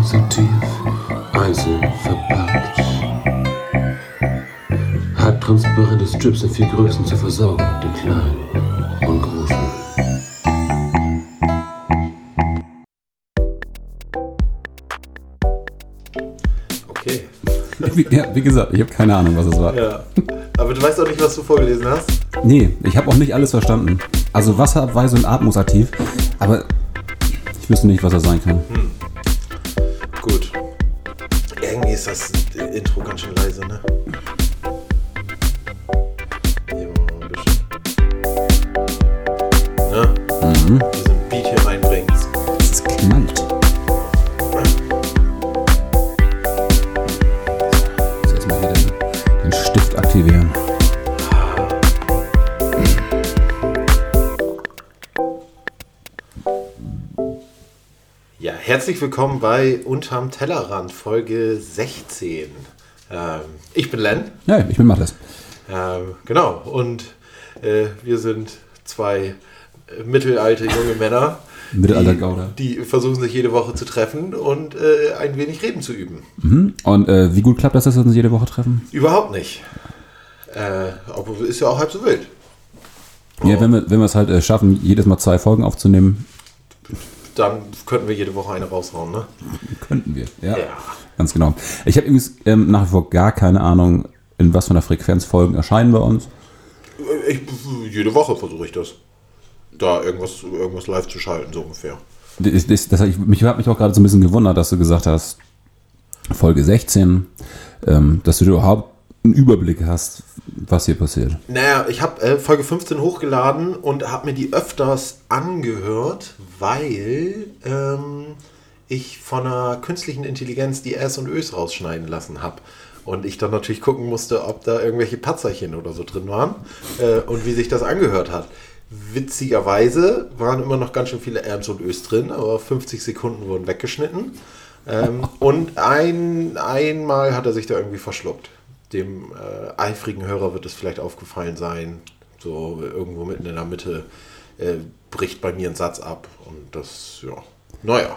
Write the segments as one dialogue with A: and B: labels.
A: Atmungsaktiv, Eisen verpackt. Halbtransparente Strips in vier Größen zur Versorgung der Kleinen und Großen.
B: Okay.
C: Wie, ja, wie gesagt, ich habe keine Ahnung, was es war.
B: Ja. Aber du weißt auch nicht, was du vorgelesen hast?
C: Nee, ich habe auch nicht alles verstanden. Also Wasserabweise und atmungsaktiv, aber ich wüsste nicht, was das sein kann.
B: Gut. Irgendwie herzlich willkommen bei Unterm Tellerrand, Folge 16. Ähm, ich bin Len.
C: Ja, ich bin Mattes.
B: Ähm, genau, und äh, wir sind zwei äh, mittelalte junge Männer,
C: Mittelalter
B: die,
C: Gauder.
B: die versuchen sich jede Woche zu treffen und äh, ein wenig Reden zu üben.
C: Mhm. Und äh, wie gut klappt das, dass wir uns jede Woche treffen?
B: Überhaupt nicht. Äh, ist ja auch halb so wild.
C: Ja, wenn wir, wenn wir es halt äh, schaffen, jedes Mal zwei Folgen aufzunehmen,
B: Dann könnten wir jede Woche eine raushauen, ne?
C: könnten wir. Ja,
B: Ja.
C: ganz genau. Ich habe übrigens ähm, nach wie vor gar keine Ahnung, in was für einer Frequenz Folgen erscheinen bei uns.
B: Ich, jede Woche versuche ich das. Da irgendwas, irgendwas live zu schalten, so ungefähr.
C: Das, das, das, ich, mich hat mich auch gerade so ein bisschen gewundert, dass du gesagt hast, Folge 16, ähm, dass du überhaupt einen Überblick hast, was hier passiert.
B: Naja, ich habe äh, Folge 15 hochgeladen und habe mir die öfters angehört, weil ähm, ich von einer künstlichen Intelligenz die S und Ös rausschneiden lassen habe. Und ich dann natürlich gucken musste, ob da irgendwelche Patzerchen oder so drin waren äh, und wie sich das angehört hat. Witzigerweise waren immer noch ganz schön viele Ms und Ös drin, aber 50 Sekunden wurden weggeschnitten. Ähm, und ein, einmal hat er sich da irgendwie verschluckt. Dem äh, eifrigen Hörer wird es vielleicht aufgefallen sein. So irgendwo mitten in der Mitte äh, bricht bei mir ein Satz ab. Und das, ja, naja.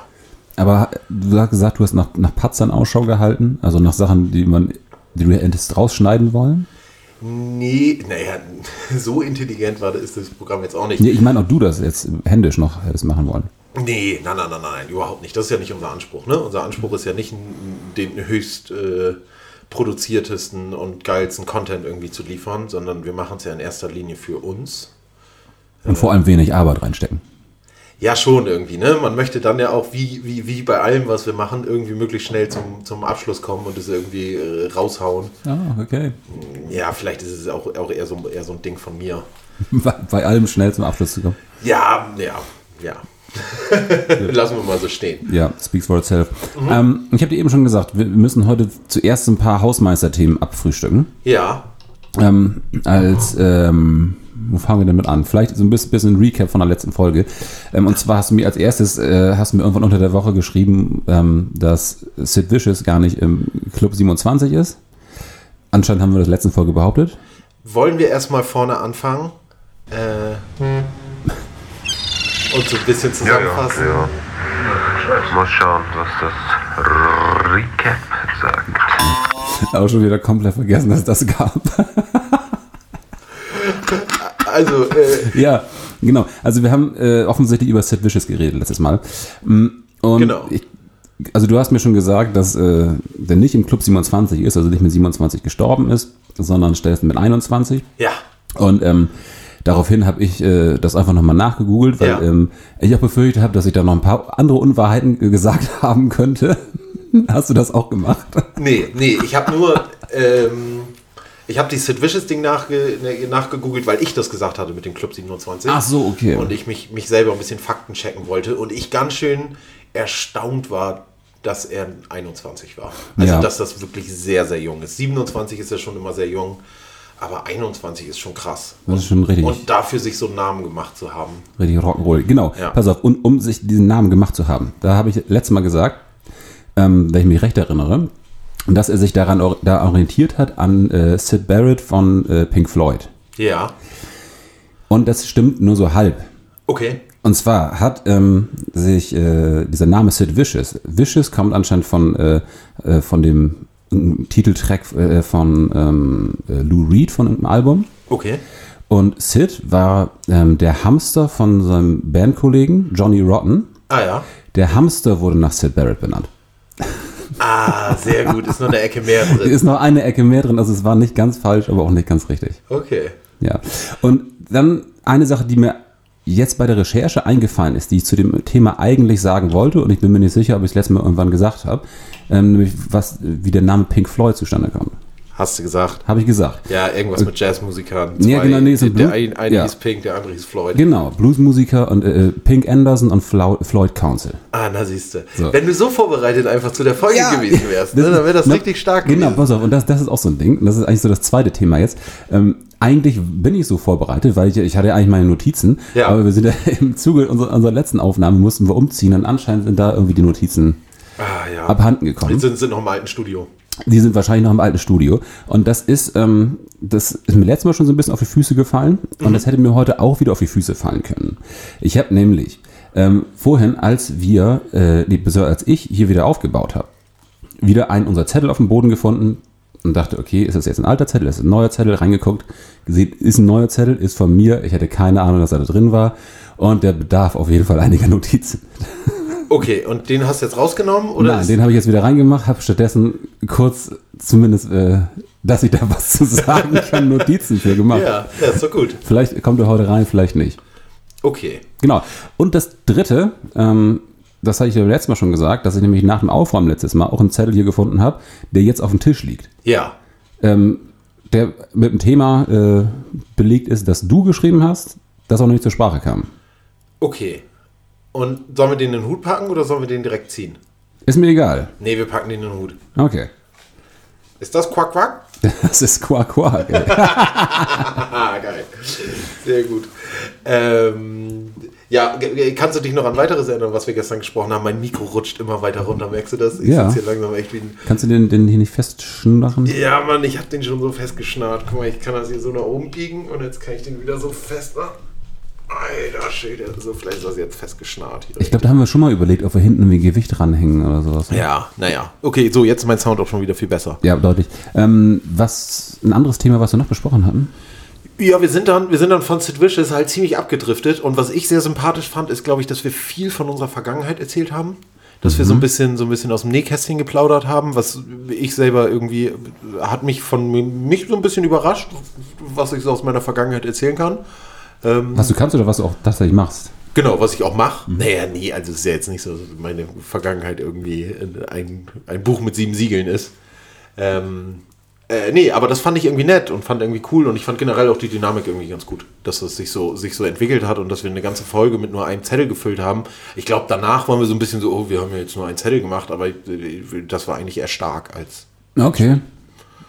C: Aber du hast gesagt, du hast nach, nach Patzern Ausschau gehalten, also nach Sachen, die man, die du hättest rausschneiden wollen.
B: Nee, naja, so intelligent war ist das Programm jetzt auch nicht.
C: Nee, ich meine, ob du das jetzt händisch noch hättest machen wollen.
B: Nee, nein, nein, nein, nein, überhaupt nicht. Das ist ja nicht unser Anspruch. Ne? Unser Anspruch ist ja nicht, den höchst äh, produziertesten und geilsten Content irgendwie zu liefern, sondern wir machen es ja in erster Linie für uns.
C: Und vor allem wenig Arbeit reinstecken.
B: Ja, schon irgendwie. Ne? Man möchte dann ja auch, wie, wie, wie bei allem, was wir machen, irgendwie möglichst schnell zum, zum Abschluss kommen und es irgendwie äh, raushauen.
C: Ah, okay.
B: Ja, vielleicht ist es auch, auch eher, so, eher so ein Ding von mir.
C: Bei, bei allem schnell zum Abschluss zu kommen.
B: Ja, ja, ja. Lassen wir mal so stehen.
C: Ja, speaks for itself. Ähm, ich habe dir eben schon gesagt, wir müssen heute zuerst ein paar Hausmeisterthemen abfrühstücken.
B: Ja,
C: Ähm, als, ähm, wo fangen wir denn mit an? Vielleicht so ein bisschen, bisschen Recap von der letzten Folge. Ähm, und zwar hast du mir als erstes, äh, hast du mir irgendwann unter der Woche geschrieben, ähm, dass Sid Vicious gar nicht im Club 27 ist. Anscheinend haben wir das letzten Folge behauptet.
B: wollen wir erstmal vorne anfangen? Äh, und so ein bisschen
D: Ja, ja,
B: zusammenfassen.
D: ja. Mal schauen, was das Recap sagt.
C: Aber schon wieder komplett vergessen, dass es das gab.
B: Also, äh,
C: ja, genau. Also wir haben äh, offensichtlich über Sid Vicious geredet letztes Mal. Mm, Und
B: Genau.
C: ich, also du hast mir schon gesagt, dass äh, der nicht im Club 27 ist, also nicht mit 27 gestorben ist, sondern stattdessen mit 21.
B: ja,
C: Und ähm, daraufhin habe ich äh, das einfach nochmal nachgegoogelt, weil
B: Ja.
C: ähm, ich auch befürchtet habe, dass ich da noch ein paar andere Unwahrheiten äh, gesagt haben könnte. Hast du das auch gemacht?
B: nee, nee, ich habe nur, ähm, ich habe die Sid Vicious Ding nachge, ne, nachgegoogelt, weil ich das gesagt hatte mit dem Club 27.
C: Ach so, okay.
B: Und ich mich, mich selber ein bisschen Fakten checken wollte und ich ganz schön erstaunt war, dass er 21 war. Also,
C: Ja.
B: dass das wirklich sehr, sehr jung ist. 27 ist ja schon immer sehr jung, aber 21 ist schon krass.
C: Das ist schon richtig.
B: Und dafür sich so einen Namen gemacht zu haben.
C: Richtig Rock'n'Roll. Genau.
B: Ja.
C: Pass auf, und, um sich diesen Namen gemacht zu haben, da habe ich letztes Mal gesagt, ähm, wenn ich mich recht erinnere, dass er sich daran or da orientiert hat an äh, Sid Barrett von äh, Pink Floyd.
B: Ja,
C: Und das stimmt nur so halb.
B: okay.
C: Und zwar hat ähm, sich äh, dieser Name Sid Vicious, Vicious kommt anscheinend von, äh, äh, von dem Titeltrack äh, von ähm, äh, Lou Reed von einem Album.
B: Okay.
C: Und Sid war ähm, der Hamster von seinem Bandkollegen Johnny Rotten.
B: Ah ja.
C: Der Hamster wurde nach Sid Barrett benannt.
B: Ah, sehr gut. Ist noch eine Ecke mehr drin.
C: Ist noch eine Ecke mehr drin, also es war nicht ganz falsch, aber auch nicht ganz richtig.
B: Okay.
C: Ja. Und dann eine Sache, die mir jetzt bei der Recherche eingefallen ist, die ich zu dem Thema eigentlich sagen wollte, und ich bin mir nicht sicher, ob ich es letztes Mal irgendwann gesagt habe, ähm, nämlich was, wie der Name Pink Floyd zustande kam.
B: Hast du gesagt?
C: Habe ich gesagt.
B: Ja, irgendwas mit Jazzmusikern.
C: Ja, genau, nee, so
B: der
C: Blu-
B: ein, eine
C: ja.
B: hieß Pink, der andere hieß Floyd.
C: Genau, Bluesmusiker und äh, Pink Anderson und Flau Floyd Council.
B: Ah, na siehst du.
C: So.
B: Wenn du so vorbereitet einfach zu der Folge
C: Ja.
B: gewesen wärst, ne, dann wäre das
C: Na,
B: richtig stark
C: Genau,
B: gewesen.
C: pass auf, und das, das ist auch so ein Ding. Und das ist eigentlich so das zweite Thema jetzt. Ähm, eigentlich bin ich so vorbereitet, weil ich, ich hatte ja eigentlich meine Notizen,
B: Ja.
C: aber wir sind ja im Zuge unserer, unserer letzten Aufnahme mussten wir umziehen und anscheinend sind da irgendwie die Notizen
B: Ah, ja.
C: abhanden gekommen.
B: Die sind, sind noch im alten Studio.
C: Die sind wahrscheinlich noch im alten Studio. Und das ist, ähm, das ist mir letztes Mal schon so ein bisschen auf die Füße gefallen. Und das hätte mir heute auch wieder auf die Füße fallen können. Ich habe nämlich ähm, vorhin, als wir, äh, als ich hier wieder aufgebaut habe, wieder einen unserer Zettel auf dem Boden gefunden und dachte, okay, ist das jetzt ein alter Zettel, ist das ein neuer Zettel, reingeguckt, gesehen, ist ein neuer Zettel, ist von mir, ich hatte keine Ahnung, dass er da drin war und der bedarf auf jeden Fall einiger Notizen.
B: Okay, und den hast du jetzt rausgenommen? Oder
C: Nein, den habe ich jetzt wieder reingemacht, habe stattdessen kurz zumindest, äh, dass ich da was zu sagen kann, Notizen für gemacht.
B: Ja, ja, ist doch gut.
C: Vielleicht kommt er heute rein, vielleicht nicht.
B: Okay.
C: Genau. Und das dritte, ähm, das hatte ich ja letztes Mal schon gesagt, dass ich nämlich nach dem Aufräumen letztes Mal auch einen Zettel hier gefunden habe, der jetzt auf dem Tisch liegt.
B: Ja.
C: Ähm, der mit dem Thema äh, belegt ist, das du geschrieben hast, das auch noch nicht zur Sprache kam.
B: Okay. Und sollen wir den in den Hut packen oder sollen wir den direkt ziehen?
C: Ist mir egal.
B: Nee, wir packen den in den Hut.
C: Okay.
B: Ist das Quack Quack?
C: Das ist Quark. ey.
B: Ah, geil. Sehr gut. Ähm, ja, kannst du dich noch an weiteres erinnern, was wir gestern gesprochen haben? Mein Mikro rutscht immer weiter runter, merkst du das? Ich
C: Ja.
B: sitze hier langsam echt wie ein...
C: Kannst du den, den hier nicht festschnachen?
B: Ja, Mann, ich habe den schon so festgeschnarrt. Guck mal, ich kann das hier so nach oben biegen und jetzt kann ich den wieder so fest machen. Alter Schwede, so vielleicht ist das jetzt festgeschnarrt. Hier
C: Ich glaube, da haben wir schon mal überlegt, ob wir hinten irgendwie Gewicht ranhängen oder sowas.
B: ja, naja. Okay, so, jetzt ist mein Sound auch schon wieder viel besser.
C: Ja, deutlich. Ähm, was ein anderes Thema, was wir noch besprochen hatten?
B: Ja, wir sind dann, wir sind dann von Sid Vicious halt ziemlich abgedriftet und was ich sehr sympathisch fand, ist, glaube ich, dass wir viel von unserer Vergangenheit erzählt haben. Dass wir so ein bisschen, so ein bisschen aus dem Nähkästchen geplaudert haben, was ich selber irgendwie, hat mich von mi- mich so ein bisschen überrascht, was ich so aus meiner Vergangenheit erzählen kann.
C: Was du kannst oder was du auch tatsächlich machst?
B: Genau, was ich auch mache. Naja, nee, also es ist ja jetzt nicht so, dass meine Vergangenheit irgendwie ein, ein Buch mit sieben Siegeln ist. Ähm, äh, nee, aber das fand ich irgendwie nett und fand irgendwie cool und ich fand generell auch die Dynamik irgendwie ganz gut, dass das sich so, sich so entwickelt hat und dass wir eine ganze Folge mit nur einem Zettel gefüllt haben. Ich glaube, danach waren wir so ein bisschen so, oh, wir haben ja jetzt nur einen Zettel gemacht, aber äh, das war eigentlich eher stark als.
C: Okay.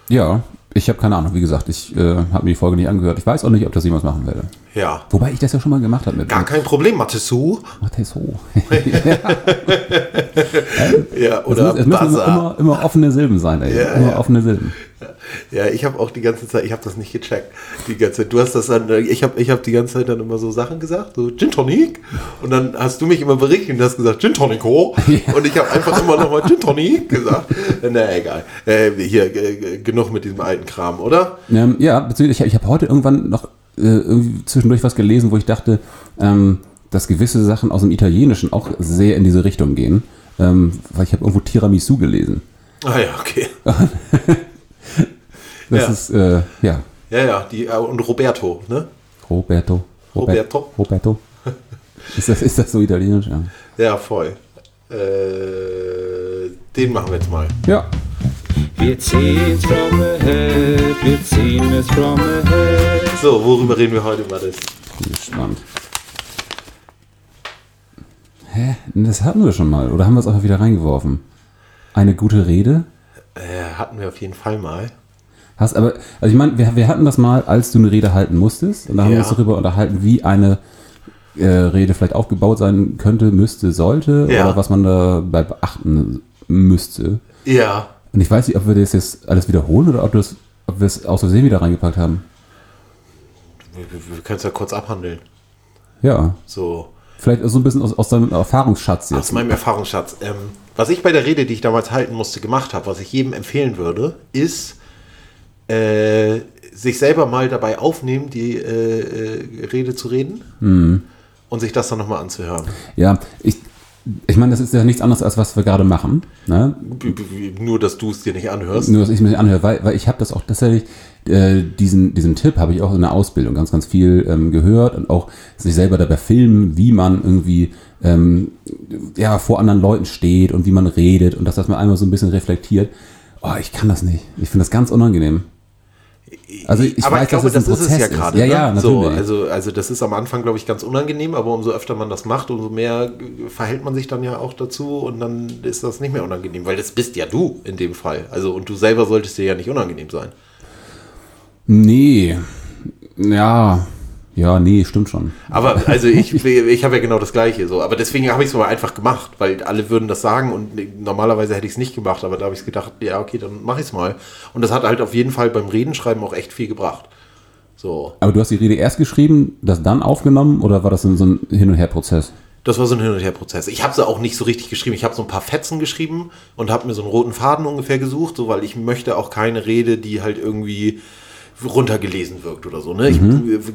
C: Ja, ich habe keine Ahnung. Wie gesagt, ich äh, habe mir die Folge nicht angehört. Ich weiß auch nicht, ob das jemals machen werde.
B: Ja.
C: Wobei ich das ja schon mal gemacht habe mit
B: Gar kein Problem, Matissou.
C: Matheso.
B: Ja,
C: Es,
B: oder
C: muss, es müssen immer, immer, offene Silben sein, ey.
B: Ja,
C: immer
B: ja.
C: offene Silben.
B: Ja, ich habe auch die ganze Zeit, ich habe das nicht gecheckt. Die ganze Zeit. Du hast das dann, ich habe ich hab die ganze Zeit dann immer so Sachen gesagt, so Gin Tonic. Und dann hast du mich immer berichtet und hast gesagt Gin Tonico. Und ich habe einfach immer nochmal Gin Tonic gesagt. Na, egal. Äh, hier, äh, genug mit diesem alten Kram, oder?
C: Ähm, ja, beziehungsweise ich, ich habe heute irgendwann noch irgendwie zwischendurch was gelesen, wo ich dachte, ähm, dass gewisse Sachen aus dem Italienischen auch sehr in diese Richtung gehen. Ähm, weil ich habe irgendwo Tiramisu gelesen.
B: Ah ja, okay.
C: Das
B: Ja.
C: ist, äh, ja,
B: Ja, ja, die, äh, und Roberto, ne?
C: Roberto.
B: Roberto.
C: Roberto. ist, das, ist das so italienisch? Ja.
B: Ja, voll. Äh, den machen wir jetzt mal.
C: ja.
E: Wir ziehen's from the head, wir ziehen es from the head.
B: So, worüber reden wir heute, Mathis?
C: Bin gespannt. Hä? Das hatten wir schon mal. Oder haben wir es einfach wieder reingeworfen? Eine gute Rede?
B: Äh, hatten wir auf jeden Fall mal.
C: Hast aber, also ich meine, wir, wir hatten das mal, als du eine Rede halten musstest. Und da haben wir
B: Ja.
C: uns darüber unterhalten, wie eine äh, Rede vielleicht aufgebaut sein könnte, müsste, sollte.
B: Ja.
C: Oder was man dabei beachten müsste.
B: Ja.
C: Und ich weiß nicht, ob wir das jetzt alles wiederholen oder ob, das, ob wir es aus Versehen wieder reingepackt haben.
B: Wir, wir, wir können es ja kurz abhandeln.
C: Ja.
B: So.
C: Vielleicht so ein bisschen aus, aus deinem Erfahrungsschatz
B: Aus
C: jetzt.
B: meinem Erfahrungsschatz. Ähm, was ich bei der Rede, die ich damals halten musste, gemacht habe, was ich jedem empfehlen würde, ist äh, sich selber mal dabei aufnehmen, die äh, äh, Rede zu reden und sich das dann nochmal anzuhören.
C: Ja, ich, ich meine, das ist ja nichts anderes, als was wir gerade machen. Ne?
B: Nur, dass du es dir nicht anhörst.
C: Nur, dass ich mir anhöre, weil, weil ich habe das auch tatsächlich, äh, diesen, diesen Tipp habe ich auch in der Ausbildung ganz, ganz viel ähm, gehört und auch sich selber dabei filmen, wie man irgendwie ähm, ja, vor anderen Leuten steht und wie man redet und dass das mal einmal so ein bisschen reflektiert. Oh, ich kann das nicht. Ich finde das ganz unangenehm. Also ich
B: aber
C: weiß,
B: ich glaube,
C: dass
B: das,
C: ein
B: ist es ja gerade.
C: Ja,
B: ne?
C: ja,
B: so,
C: natürlich.
B: also, also das ist am Anfang, glaube ich, ganz unangenehm, aber umso öfter man das macht, umso mehr verhält man sich dann ja auch dazu und dann ist das nicht mehr unangenehm, weil das bist ja du in dem Fall. Also und du selber solltest dir ja nicht unangenehm sein.
C: Nee. Ja. Ja, nee, stimmt schon.
B: Aber also ich, ich habe ja genau das Gleiche so. Aber deswegen habe ich es aber einfach gemacht, weil alle würden das sagen und normalerweise hätte ich es nicht gemacht, aber da habe ich gedacht, ja, okay, dann mache ich es mal. Und das hat halt auf jeden Fall beim Redenschreiben auch echt viel gebracht. So.
C: Aber du hast die Rede erst geschrieben, das dann aufgenommen oder war das so ein Hin- und Her-Prozess?
B: Das war so ein Hin- und Her-Prozess. Ich habe sie auch nicht so richtig geschrieben. Ich habe so ein paar Fetzen geschrieben und habe mir so einen roten Faden ungefähr gesucht, so weil ich möchte auch keine Rede, die halt irgendwie runtergelesen wirkt oder so. Ne? Ich,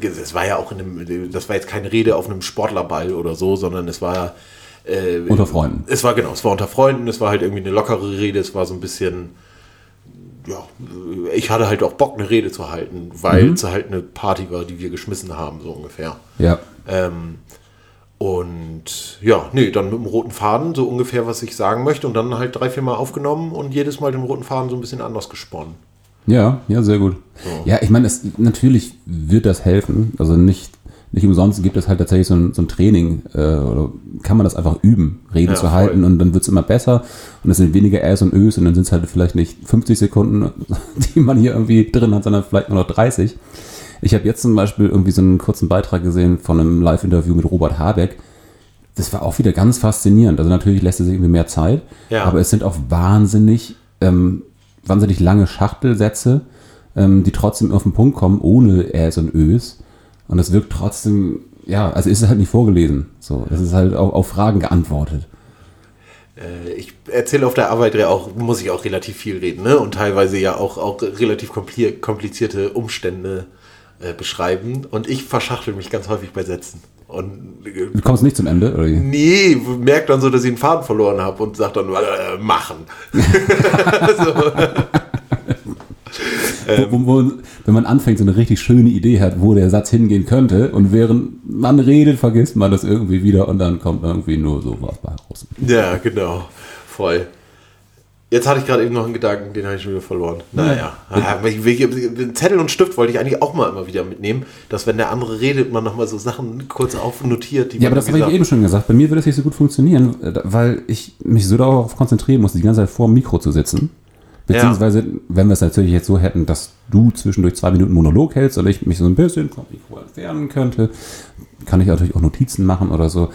B: das war ja auch in einem, das war jetzt keine Rede auf einem Sportlerball oder so, sondern es war äh,
C: Unter Freunden.
B: Es war genau, es war unter Freunden, es war halt irgendwie eine lockere Rede, es war so ein bisschen, ja, ich hatte halt auch Bock, eine Rede zu halten, weil es halt eine Party war, die wir geschmissen haben, so ungefähr.
C: Ja.
B: Ähm, und ja, nee, dann mit dem roten Faden, so ungefähr, was ich sagen möchte, und dann halt drei, vier Mal aufgenommen und jedes Mal den roten Faden so ein bisschen anders gesponnen.
C: Ja, ja, sehr gut. Ja, ich meine, es, natürlich wird das helfen. Also nicht, nicht umsonst gibt es halt tatsächlich so ein, so ein Training, äh, oder kann man das einfach üben, Reden
B: Ja,
C: zu
B: voll.
C: halten und dann wird es immer besser und es sind weniger Äs und Ös und dann sind es halt vielleicht nicht 50 Sekunden, die man hier irgendwie drin hat, sondern vielleicht nur noch 30. Ich habe jetzt zum Beispiel irgendwie so einen kurzen Beitrag gesehen von einem Live-Interview mit Robert Habeck. Das war auch wieder ganz faszinierend. Also natürlich lässt er sich irgendwie mehr Zeit,
B: Ja.
C: aber es sind auch wahnsinnig, ähm, wahnsinnig lange Schachtelsätze, ähm, die trotzdem auf den Punkt kommen, ohne Äs und Ös. Und es wirkt trotzdem, ja, also ist es halt nicht vorgelesen. So, es ist halt auch auf Fragen geantwortet.
B: Äh, Ich erzähle auf der Arbeit ja auch, muss ich auch relativ viel reden, ne? Und teilweise ja auch, auch relativ kompli- komplizierte Umstände äh, beschreiben. Und ich verschachtel mich ganz häufig bei Sätzen. Und äh,
C: Du kommst nicht zum Ende, oder?
B: Nee, merkt dann so, dass ich einen Faden verloren habe und sagt dann, äh, machen.
C: wo, wo, wo, wenn man anfängt, so eine richtig schöne Idee hat, wo der Satz hingehen könnte und während man redet, vergisst man das irgendwie wieder und dann kommt irgendwie nur sowas bei raus.
B: Ja, genau. Voll. Jetzt hatte ich gerade eben noch einen Gedanken, den habe ich schon wieder verloren. Naja. Ja. Ich, Zettel und Stift wollte ich eigentlich auch mal immer wieder mitnehmen, dass wenn der andere redet, man nochmal so Sachen kurz aufnotiert. Die
C: Ja, aber das habe ich eben schon gesagt. Bei mir würde das nicht so gut funktionieren, äh, weil ich mich so darauf konzentrieren muss, die ganze Zeit vor dem Mikro zu sitzen. Beziehungsweise, wenn wir es natürlich jetzt so hätten, dass du zwischendurch zwei Minuten Monolog hältst und ich mich so ein bisschen vom Mikro entfernen könnte, kann ich natürlich auch Notizen machen oder so.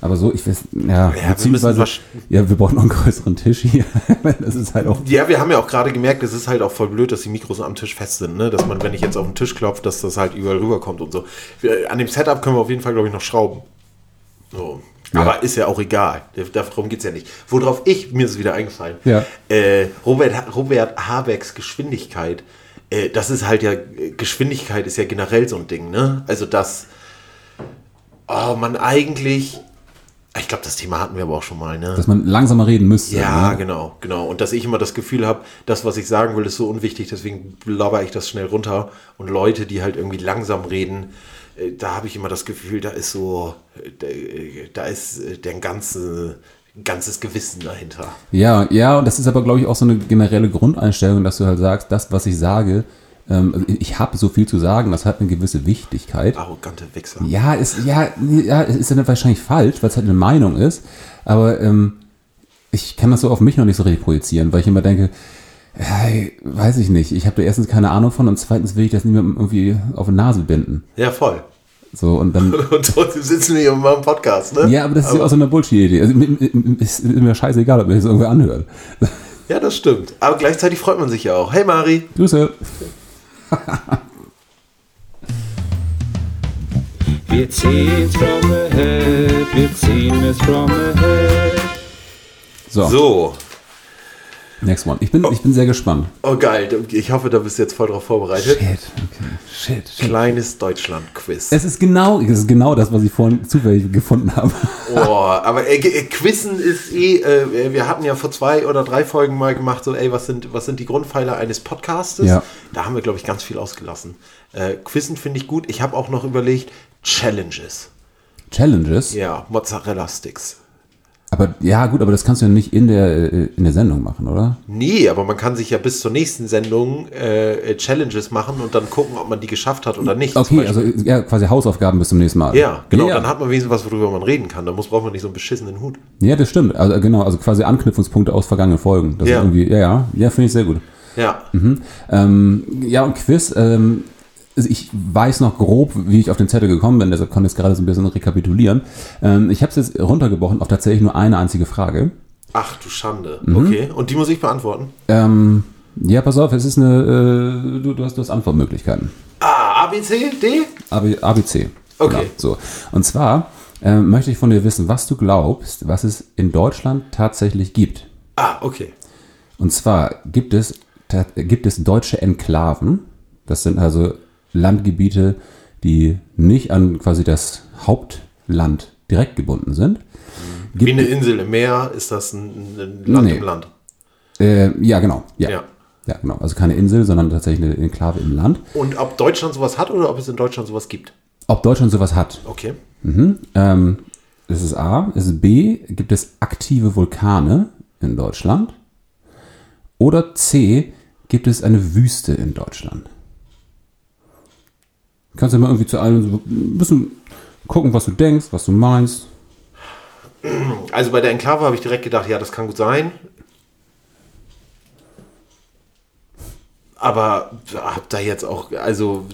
C: Aber so, ich weiß, ja,
B: wir
C: beziehungsweise,
B: müssen
C: ja, wir brauchen noch einen größeren Tisch hier. das ist halt auch,
B: Ja, wir haben ja auch gerade gemerkt, es ist halt auch voll blöd, dass die Mikros am Tisch fest sind, ne? Dass man, wenn ich jetzt auf den Tisch klopfe, dass das halt überall rüberkommt und so. Wir, an dem Setup können wir auf jeden Fall, glaube ich, noch schrauben. So.
C: Ja.
B: Aber ist ja auch egal. Darum geht es ja nicht. Worauf ich, mir ist es wieder eingefallen,
C: Ja.
B: äh, Robert, Robert Habecks Geschwindigkeit, äh, das ist halt ja, Geschwindigkeit ist ja generell so ein Ding, ne? Also, dass oh, man eigentlich, ich glaube, das Thema hatten wir aber auch schon mal, ne?
C: dass man langsamer reden müsste.
B: Ja,
C: ne?
B: genau, genau. Und dass ich immer das Gefühl habe, das, was ich sagen will, ist so unwichtig, deswegen blabber ich das schnell runter. Und Leute, die halt irgendwie langsam reden, äh, da habe ich immer das Gefühl, da ist so, äh, da ist äh, der ganze, ganzes Gewissen dahinter.
C: Ja, ja, und das ist aber, glaube ich, auch so eine generelle Grundeinstellung, dass du halt sagst, das, was ich sage, ähm, also ich habe so viel zu sagen, das hat eine gewisse Wichtigkeit.
B: Arrogante Wichser.
C: Ja, ist, ja, ja, ist dann wahrscheinlich falsch, weil es halt eine Meinung ist, aber ähm, ich kann das so auf mich noch nicht so richtig projizieren, weil ich immer denke, hey, weiß ich nicht, ich habe da erstens keine Ahnung von und zweitens will ich das niemandem irgendwie auf die Nase binden.
B: Ja, voll.
C: So, und dann,
B: Und trotzdem sitzen wir hier in meinem Podcast, ne?
C: ja, aber das ist ja auch so eine Bullshit-Idee. Also, ist mir scheißegal, ob mir das irgendwer anhört.
B: Ja, das stimmt. Aber gleichzeitig freut man sich ja auch. Hey Mari.
E: Wir ziehen's from ahead, wir ziehen es from ahead.
C: So,
B: So.
C: Next one. Ich bin, ich bin sehr gespannt.
B: Oh geil, ich hoffe, da bist du jetzt voll drauf vorbereitet.
C: Shit, okay. Shit, shit.
B: Kleines Deutschland-Quiz.
C: Es ist genau, es ist genau das, was ich vorhin zufällig gefunden habe.
B: Oh, aber äh, äh, Quizzen ist eh, äh, wir hatten ja vor zwei oder drei Folgen mal gemacht, so, ey, was sind, was sind die Grundpfeiler eines Podcastes?
C: Ja.
B: Da haben wir, glaube ich, ganz viel ausgelassen. Äh, Quizzen finde ich gut. Ich habe auch noch überlegt, Challenges.
C: Challenges.
B: Ja, Mozzarella-Sticks.
C: Aber ja, gut, aber das kannst du ja nicht in der, äh, in der Sendung machen, oder?
B: Nee, aber man kann sich ja bis zur nächsten Sendung äh, Challenges machen und dann gucken, ob man die geschafft hat oder nicht.
C: Okay, also ja, quasi Hausaufgaben bis zum nächsten Mal.
B: Ja, genau,
C: Ja,
B: dann hat man wenigstens was, worüber man reden kann. Da muss, braucht man nicht so einen beschissenen Hut.
C: ja das stimmt. Also genau, also quasi Anknüpfungspunkte aus vergangenen Folgen. Das
B: Ja.
C: ist irgendwie, ja, ja, ja, finde ich sehr gut.
B: Ja.
C: Ähm, ja, und Quiz, ähm, ich weiß noch grob, wie ich auf den Zettel gekommen bin, deshalb konnte ich es gerade so ein bisschen rekapitulieren. Ähm, ich habe es jetzt runtergebrochen auf tatsächlich nur eine einzige Frage.
B: Ach du Schande.
C: Mhm.
B: Okay, und die muss ich beantworten.
C: Ähm, ja, pass auf, es ist eine, äh, du, du, hast, du hast Antwortmöglichkeiten.
B: Ah, A, B, C, D?
C: AB, ABC.
B: Okay.
C: Genau, so. Und zwar ähm, möchte ich von dir wissen, was du glaubst, was es in Deutschland tatsächlich gibt.
B: Ah, okay.
C: Und zwar gibt es, gibt es deutsche Enklaven. Das sind also Landgebiete, die nicht an quasi das Hauptland direkt gebunden sind.
B: Wie eine Insel im Meer ist das ein, ein Land
C: Nee.
B: im Land.
C: äh, ja, genau. Ja.
B: Ja.
C: ja. genau. Also keine Insel, sondern tatsächlich eine Enklave im Land.
B: Und ob Deutschland sowas hat oder ob es in Deutschland sowas gibt.
C: Ob Deutschland sowas hat,
B: Okay.
C: Mhm. Ähm, das ist A. Das ist B. Gibt es aktive Vulkane in Deutschland? Oder C. Gibt es eine Wüste in Deutschland? Kannst du mal irgendwie zu allem so ein bisschen gucken, was du denkst, was du meinst.
B: Also bei der Enklave habe ich direkt gedacht, ja, das kann gut sein. Aber hab da jetzt auch, also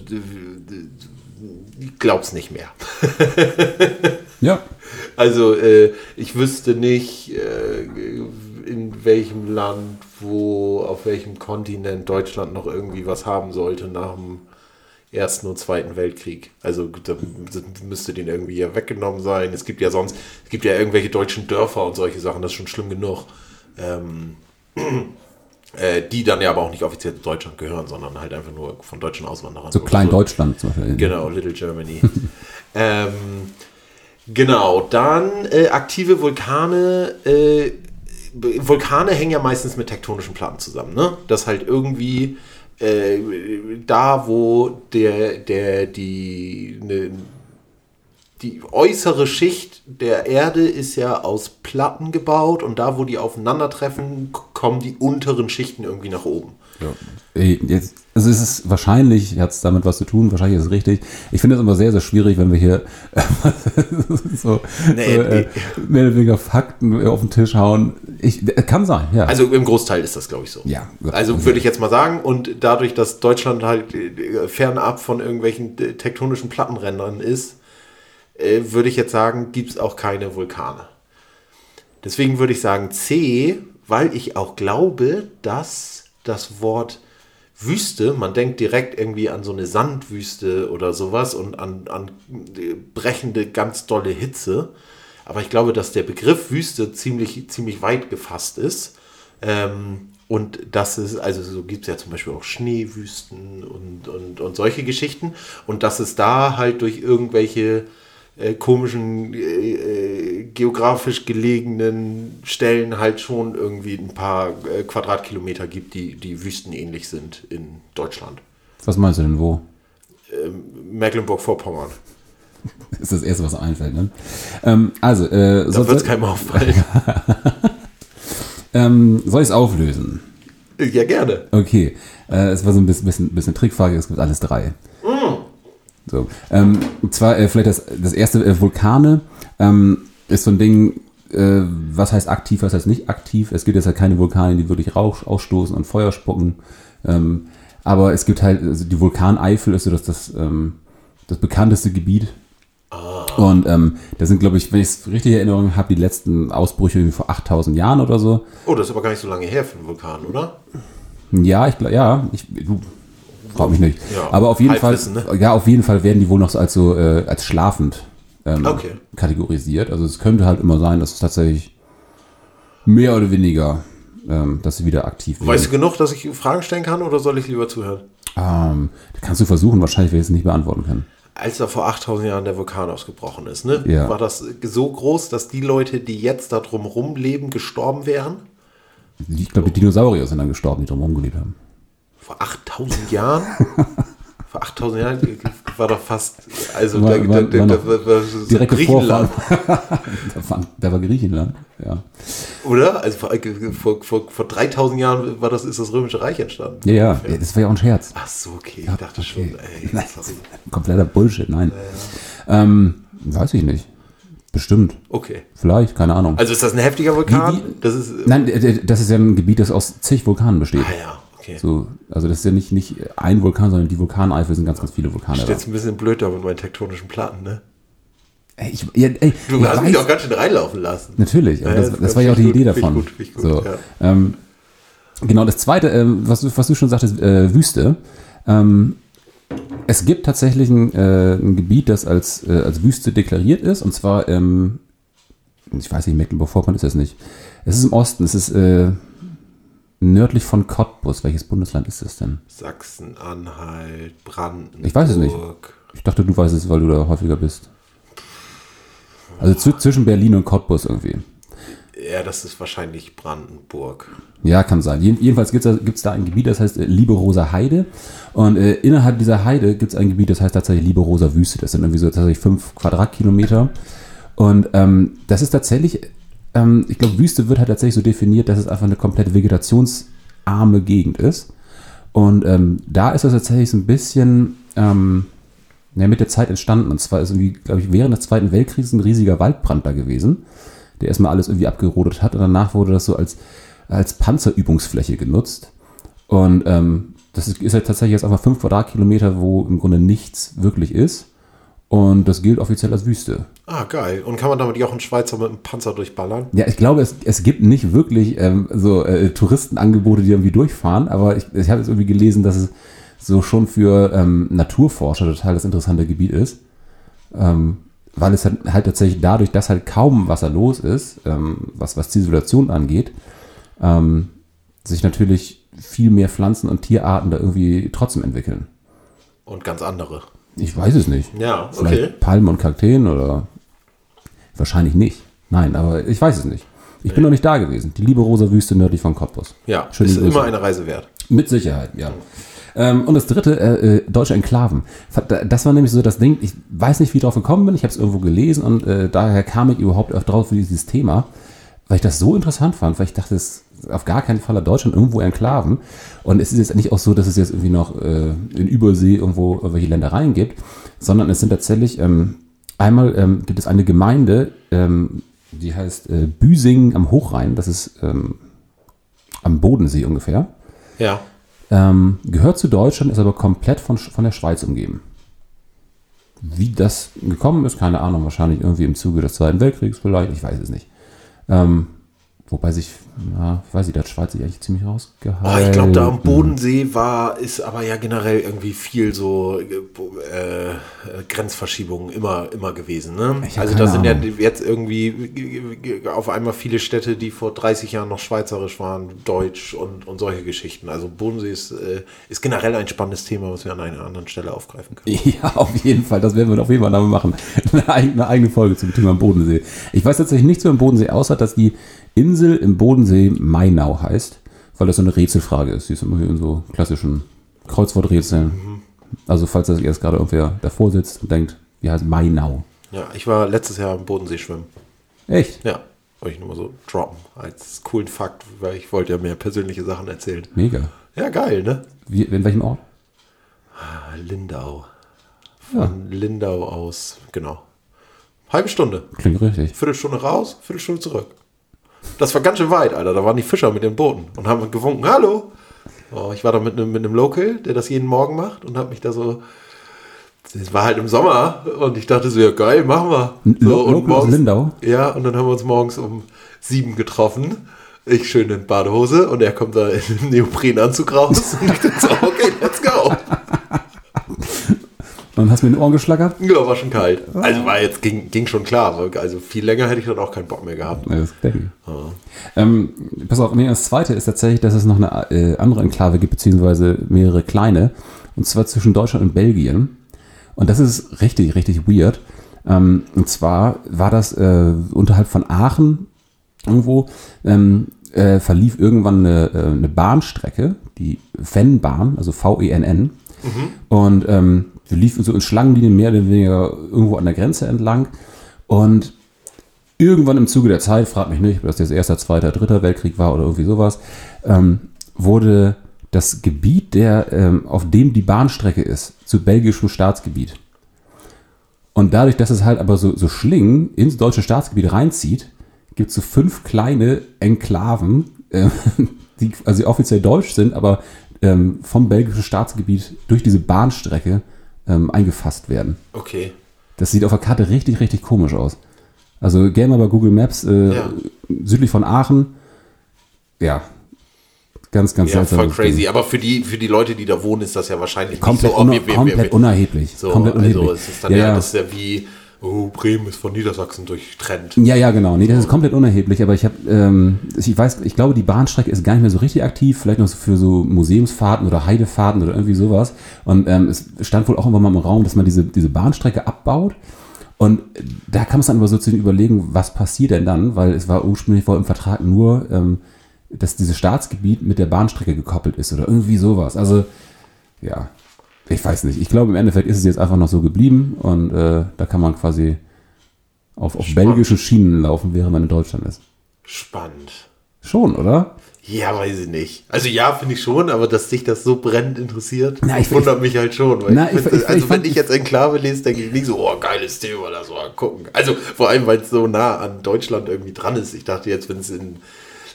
B: glaub's nicht mehr.
C: Ja.
B: Also äh, ich wüsste nicht, äh, in welchem Land, wo, auf welchem Kontinent Deutschland noch irgendwie was haben sollte nach dem Ersten und Zweiten Weltkrieg. Also da müsste denen irgendwie ja weggenommen sein. Es gibt ja sonst, es gibt ja irgendwelche deutschen Dörfer und solche Sachen, das ist schon schlimm genug. Ähm, äh, die dann ja aber auch nicht offiziell zu Deutschland gehören, sondern halt einfach nur von deutschen Auswanderern.
C: So Klein Deutschland zum Beispiel.
B: Genau, Little Germany. ähm, genau, dann äh, aktive Vulkane. Äh, Vulkane hängen ja meistens mit tektonischen Platten zusammen. Ne? Das halt irgendwie äh, da, wo der, der, die, ne, die äußere Schicht der Erde ist ja aus Platten gebaut und da, wo die aufeinandertreffen, kommen die unteren Schichten irgendwie nach oben.
C: Ey, Jetzt, also es ist wahrscheinlich, hat es damit was zu tun, wahrscheinlich ist es richtig. Ich finde es immer sehr, sehr schwierig, wenn wir hier so,
B: Nee,
C: so äh, mehr oder weniger Fakten auf den Tisch hauen. Ich, äh, kann sein, ja.
B: Also im Großteil ist das, glaube ich, so.
C: Ja.
B: Also würde ich jetzt mal sagen, und dadurch, dass Deutschland halt äh, fernab von irgendwelchen äh, tektonischen Plattenrändern ist, würde ich jetzt sagen, gibt es auch keine Vulkane. Deswegen würde ich sagen C, weil ich auch glaube, dass das Wort Wüste, man denkt direkt irgendwie an so eine Sandwüste oder sowas und an, an brechende, ganz dolle Hitze. Aber ich glaube, dass der Begriff Wüste ziemlich, ziemlich weit gefasst ist. Ähm, und das ist, also so gibt es ja zum Beispiel auch Schneewüsten und, und, und solche Geschichten. Und dass es da halt durch irgendwelche äh, komischen, äh, äh, geografisch gelegenen Stellen halt schon irgendwie ein paar äh, Quadratkilometer gibt, die, die wüstenähnlich sind in Deutschland.
C: was meinst du denn, wo?
B: Mecklenburg-Vorpommern.
C: Das ist das Erste, was einfällt, ne? Ähm, also, äh, soll,
B: wird es keinem auffallen.
C: ähm, soll ich es auflösen?
B: ja, gerne.
C: Okay, äh, es war so ein bisschen, bisschen, bisschen Trickfrage, es gibt alles drei. So, ähm, und zwar äh, vielleicht das, das erste, äh, Vulkane, ähm, ist so ein Ding, äh, was heißt aktiv, was heißt nicht aktiv. Es gibt jetzt halt keine Vulkane, die wirklich Rauch ausstoßen und Feuer spucken. Ähm, aber es gibt halt, also die Vulkaneifel ist so das, das, ähm, das bekannteste Gebiet. Und ähm, da sind, glaube ich, wenn ich es richtig in Erinnerung habe, die letzten Ausbrüche irgendwie vor 8000 Jahren oder so.
B: Oh, das ist aber gar nicht so lange her für einen Vulkan, oder?
C: Ja, ich glaube, ja, ich, du, Frag mich nicht.
B: Ja,
C: Aber auf jeden Fall,
B: ne?
C: ja, auf jeden Fall werden die wohl noch so als so äh, als schlafend ähm,
B: Okay.
C: kategorisiert. Also es könnte halt immer sein, dass es tatsächlich mehr oder weniger, ähm, dass sie wieder aktiv werden.
B: Weißt du genug, dass ich Fragen stellen kann oder soll ich lieber zuhören?
C: Ähm, kannst du versuchen, wahrscheinlich werde ich es nicht beantworten können.
B: Als da vor 8000 Jahren der Vulkan ausgebrochen ist, ne?
C: Ja.
B: war das so groß, dass die Leute, die jetzt da drumherum leben, gestorben wären?
C: Ich glaube, die Dinosaurier sind dann gestorben, die drumherum gelebt haben.
B: Vor 8000 Jahren? vor 8000 Jahren war doch fast, also
C: War-
B: da,
C: war-
B: da,
C: war
B: da, war, war so
C: Direkte
B: Griechenland,
C: da, war, Griechenland, ja.
B: oder? Also vor, vor, vor, vor 3000 Jahren war das, ist das Römische Reich entstanden.
C: Ja, ja, ja, das war ja auch ein Scherz.
B: Ach so, okay, ich dachte schon, ey,
C: Nein, kompletter Bullshit, nein. Ähm, weiß ich nicht. Bestimmt.
B: Okay.
C: Vielleicht, keine Ahnung.
B: Also ist das ein heftiger Vulkan?
C: Wie- wie-
B: das ist,
C: Nein, d- d- das ist ja ein Gebiet, das aus zig Vulkanen besteht.
B: ah ja, okay.
C: So, also das ist ja nicht, nicht ein Vulkan, sondern die Vulkaneifel sind ganz, ganz viele Vulkane. Da.
B: jetzt ein bisschen blöd da mit meinen tektonischen Platten, ne?
C: Ey, ich, ja, ey,
B: Du
C: ich
B: hast mich
C: weiß-
B: doch ganz schön reinlaufen lassen.
C: Natürlich, aber
B: Ja,
C: das,
B: das-
C: das
B: das
C: war ja auch die
B: ich
C: Idee
B: gut,
C: davon.
B: ich gut, gut,
C: so,
B: ja.
C: ähm, genau, das zweite, ähm, was, du, was du schon sagtest, äh, Wüste. Ähm, es gibt tatsächlich ein, äh, ein Gebiet, das als, äh, als Wüste deklariert ist, und zwar, ähm, ich weiß nicht, Mecklenburg-Vorpommern ist es nicht. Es ist im Osten, es ist äh, nördlich von Cottbus. Welches Bundesland ist das denn?
B: Sachsen-Anhalt, Brandenburg.
C: Ich weiß es nicht. Ich dachte, du weißt es, weil du da häufiger bist. Also zw- zwischen Berlin und Cottbus irgendwie.
B: Ja, das ist wahrscheinlich Brandenburg.
C: Ja, kann sein. Jeden- Jedenfalls gibt es da, da ein Gebiet, das heißt äh, Liberoser Heide. Und äh, innerhalb dieser Heide gibt es ein Gebiet, das heißt tatsächlich Liberoser Wüste. Das sind irgendwie so tatsächlich fünf Quadratkilometer. Und ähm, das ist tatsächlich, ähm, ich glaube, Wüste wird halt tatsächlich so definiert, dass es einfach eine komplett vegetationsarme Gegend ist. Und ähm, da ist das tatsächlich so ein bisschen ähm, ja, mit der Zeit entstanden. Und zwar ist irgendwie, glaube ich, während des Zweiten Weltkriegs ein riesiger Waldbrand da gewesen, der erstmal alles irgendwie abgerodet hat. Und danach wurde das so als, als Panzerübungsfläche genutzt. Und ähm, das ist, ist halt tatsächlich jetzt einfach fünf Quadratkilometer, wo im Grunde nichts wirklich ist. Und das gilt offiziell als Wüste.
B: Ah, geil. Und kann man damit auch einen Schweizer mit einem Panzer durchballern?
C: Ja, ich glaube, es, es gibt nicht wirklich ähm, so äh, Touristenangebote, die irgendwie durchfahren, aber ich, ich habe jetzt irgendwie gelesen, dass es so schon für ähm, Naturforscher total das interessante Gebiet ist. Ähm, weil es halt, halt tatsächlich dadurch, dass halt kaum Wasser los ist, ähm, was, was die Isolation angeht, ähm, sich natürlich viel mehr Pflanzen und Tierarten da irgendwie trotzdem entwickeln.
B: Und ganz andere.
C: Ich weiß es nicht.
B: Ja,
C: Vielleicht
B: okay.
C: Palmen und Kakteen oder wahrscheinlich nicht. Nein, aber ich weiß es nicht. Ich bin noch nicht da gewesen. Die liebe rosa Wüste nördlich von Cottbus.
B: Ja,
C: Schöne
B: ist immer eine Reise wert.
C: Mit Sicherheit, ja. Ähm, und das dritte, äh, äh, deutsche Enklaven. Das war nämlich so das Ding, ich weiß nicht, wie ich drauf gekommen bin, ich habe es irgendwo gelesen und äh, daher kam ich überhaupt auch drauf für dieses Thema, weil ich das so interessant fand, weil ich dachte, es auf gar keinen Fall hat Deutschland irgendwo Enklaven. Und es ist jetzt nicht auch so, dass es jetzt irgendwie noch äh, in Übersee irgendwo irgendwelche Ländereien gibt, sondern es sind tatsächlich, ähm, einmal ähm, gibt es eine Gemeinde, ähm, die heißt äh, Büsingen am Hochrhein, das ist ähm, am Bodensee ungefähr.
B: Ja.
C: Ähm, gehört zu Deutschland, ist aber komplett von, von der Schweiz umgeben. Wie das gekommen ist, keine Ahnung, wahrscheinlich irgendwie im Zuge des Zweiten Weltkriegs vielleicht, ich weiß es nicht. Ähm, wobei sich, ja, ich weiß nicht, da hat Schweiz sich eigentlich ziemlich rausgehalten.
B: Oh, ich glaube, da am Bodensee war, ist aber ja generell irgendwie viel so äh, äh, Grenzverschiebungen immer, immer gewesen. Ne? Also da sind ja
C: Ahnung.
B: jetzt irgendwie auf einmal viele Städte, die vor 30 Jahren noch schweizerisch waren, deutsch und, und solche Geschichten. Also Bodensee ist, äh, ist generell ein spannendes Thema, was wir an einer anderen Stelle aufgreifen können.
C: Ja, auf jeden Fall. Das werden wir auf jeden Fall damit machen. Eine eigene, eine eigene Folge zum Thema Bodensee. Ich weiß tatsächlich nichts über den Bodensee, außer dass die Insel im Bodensee Mainau heißt, weil das so eine Rätselfrage ist. Die ist immer wie in so klassischen Kreuzworträtseln. Also falls das jetzt gerade irgendwer davor sitzt und denkt, wie heißt Mainau?
B: Ja, ich war letztes Jahr am Bodensee schwimmen.
C: Echt?
B: Ja, wollte ich nur mal so droppen als coolen Fakt, weil ich wollte ja mehr persönliche Sachen erzählen.
C: Mega.
B: Ja, geil, ne?
C: Wie, in welchem Ort?
B: Lindau. Von Lindau aus, genau. Halbe Stunde.
C: Klingt richtig.
B: Viertelstunde raus, Viertelstunde zurück. Das war ganz schön weit, Alter. Da waren die Fischer mit den Booten und haben gewunken, hallo. Oh, ich war da mit einem, mit einem Local, der das jeden Morgen macht und habe mich da so. Es war halt im Sommer und ich dachte so, ja geil, machen wir. So,
C: Lo-
B: und
C: aus Lindau?
B: Ja, und dann haben wir uns morgens um sieben getroffen. Ich schön in Badehose und er kommt da in einem Neoprenanzug raus. Und ich dachte so, okay, let's go.
C: Und hast mir in den Ohren geschlackert?
B: Ja, war schon kalt. Also war jetzt, ging, ging schon klar. Also viel länger hätte ich dann auch keinen Bock mehr gehabt.
C: Ja, das denke ich. Ähm, pass auf, nee, das zweite ist tatsächlich, dass es noch eine äh, andere Enklave gibt, beziehungsweise mehrere kleine. Und zwar zwischen Deutschland und Belgien. Und das ist richtig, richtig weird. Ähm, und zwar war das äh, unterhalb von Aachen irgendwo, ähm, äh, verlief irgendwann eine, äh, eine Bahnstrecke, die Venn-Bahn, also V-E-N-N. Und ähm, wir liefen so in Schlangenlinien mehr oder weniger irgendwo an der Grenze entlang. Und irgendwann im Zuge der Zeit, frag mich nicht, ob das jetzt erster, zweiter, dritter Weltkrieg war oder irgendwie sowas, ähm, wurde das Gebiet, der, ähm, auf dem die Bahnstrecke ist, zu belgischem Staatsgebiet. Und dadurch, dass es halt aber so, so Schlingen ins deutsche Staatsgebiet reinzieht, gibt es so fünf kleine Enklaven, äh, die also offiziell deutsch sind, aber ähm, vom belgischen Staatsgebiet durch diese Bahnstrecke ähm, eingefasst werden.
B: Okay.
C: Das sieht auf der Karte richtig, richtig komisch aus. Also gerne mal bei Google Maps, äh,
B: Ja.
C: südlich von Aachen. Ja, ganz, ganz
B: Ja,
C: seltsam.
B: voll crazy. Aber für die, für die Leute, die da wohnen, ist das ja wahrscheinlich
C: Komplett,
B: nicht so
C: una
B: obvi- wir-
C: komplett
B: wir-
C: unerheblich.
B: So,
C: komplett unerheblich.
B: also es ist dann
C: ja,
B: ja. das ist ja wie, oh, Bremen ist von Niedersachsen durchtrennt.
C: Ja, ja, genau. Nee, das ist komplett unerheblich, aber ich habe, ähm, ich weiß, ich glaube, die Bahnstrecke ist gar nicht mehr so richtig aktiv, vielleicht noch so für so Museumsfahrten oder Heidefahrten oder irgendwie sowas. Und ähm, es stand wohl auch irgendwann mal im Raum, dass man diese, diese Bahnstrecke abbaut. Und da kann man es dann aber so zu überlegen, was passiert denn dann, weil es war ursprünglich wohl im Vertrag nur, ähm, dass dieses Staatsgebiet mit der Bahnstrecke gekoppelt ist oder irgendwie sowas. Also, ja, ich weiß nicht. Ich glaube, im Endeffekt ist es jetzt einfach noch so geblieben und äh, da kann man quasi auf, auf
B: Spannend.
C: belgischen Schienen laufen, während man in Deutschland ist.
B: Spannend.
C: Schon, oder?
B: Ja, weiß ich nicht. Also ja, finde ich schon, aber dass dich das so brennend interessiert,
C: Na, ich-
B: wundert mich halt schon.
C: Na,
B: ich
C: ich-
B: find,
C: ich-
B: also
C: ich
B: wenn ich jetzt Enklave lese, denke ich nicht so, oh, geiles Thema, lass mal gucken. Also vor allem, weil es so nah an Deutschland irgendwie dran ist. Ich dachte jetzt, wenn es in,